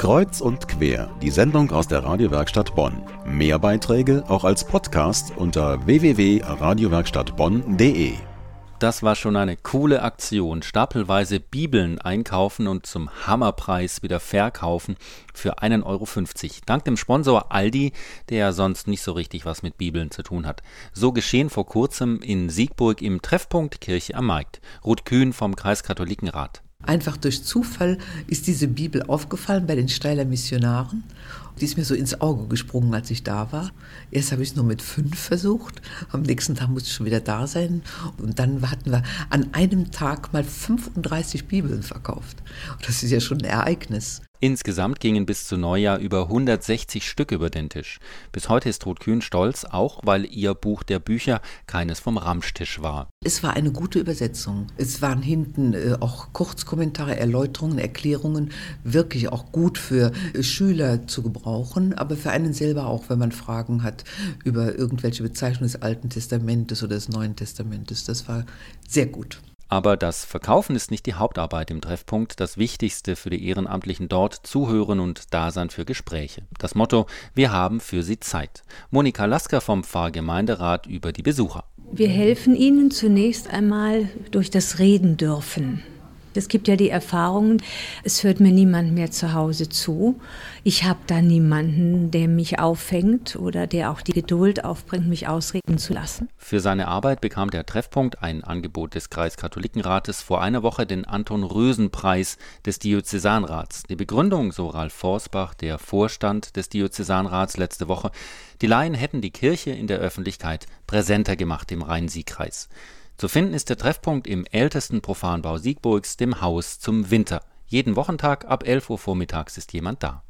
Kreuz und quer, die Sendung aus der Radiowerkstatt Bonn. Mehr Beiträge auch als Podcast unter www.radiowerkstattbonn.de. Das war schon eine coole Aktion. Stapelweise Bibeln einkaufen und zum Hammerpreis wieder verkaufen für 1,50 Euro. Dank dem Sponsor Aldi, der ja sonst nicht so richtig was mit Bibeln zu tun hat. So geschehen vor kurzem in Siegburg im Treffpunkt Kirche am Markt. Ruth Kühn vom Kreiskatholikenrat. Einfach durch Zufall ist diese Bibel aufgefallen bei den Steiler Missionaren. Die ist mir so ins Auge gesprungen, als ich da war. Erst habe ich es nur mit fünf versucht. Am nächsten Tag musste ich schon wieder da sein. Und dann hatten wir an einem Tag mal 35 Bibeln verkauft. Das ist ja schon ein Ereignis. Insgesamt gingen bis zu Neujahr über 160 Stück über den Tisch. Bis heute ist Ruth Kühn stolz, auch weil ihr Buch der Bücher keines vom Ramstisch war. Es war eine gute Übersetzung. Es waren hinten äh, auch Kurzkommentare, Erläuterungen, Erklärungen, wirklich auch gut für äh, Schüler zu gebrauchen, aber für einen selber auch, wenn man Fragen hat über irgendwelche Bezeichnungen des Alten Testamentes oder des Neuen Testamentes. Das war sehr gut. Aber das Verkaufen ist nicht die Hauptarbeit im Treffpunkt. Das Wichtigste für die Ehrenamtlichen dort Zuhören und Dasein für Gespräche. Das Motto: Wir haben für sie Zeit. Monika Lasker vom Pfarrgemeinderat über die Besucher. Wir helfen ihnen zunächst einmal durch das Reden dürfen. Es gibt ja die Erfahrung, es hört mir niemand mehr zu Hause zu. Ich habe da niemanden, der mich auffängt oder der auch die Geduld aufbringt, mich ausreden zu lassen. Für seine Arbeit bekam der Treffpunkt, ein Angebot des Kreiskatholikenrates, vor einer Woche den Anton-Rösen-Preis des Diözesanrats. Die Begründung, so Ralf Forsbach, der Vorstand des Diözesanrats letzte Woche, die Laien hätten die Kirche in der Öffentlichkeit präsenter gemacht im Rhein-Sieg-Kreis. Zu finden ist der Treffpunkt im ältesten Profanbau Siegburgs, dem Haus zum Winter. Jeden Wochentag ab 11 Uhr vormittags ist jemand da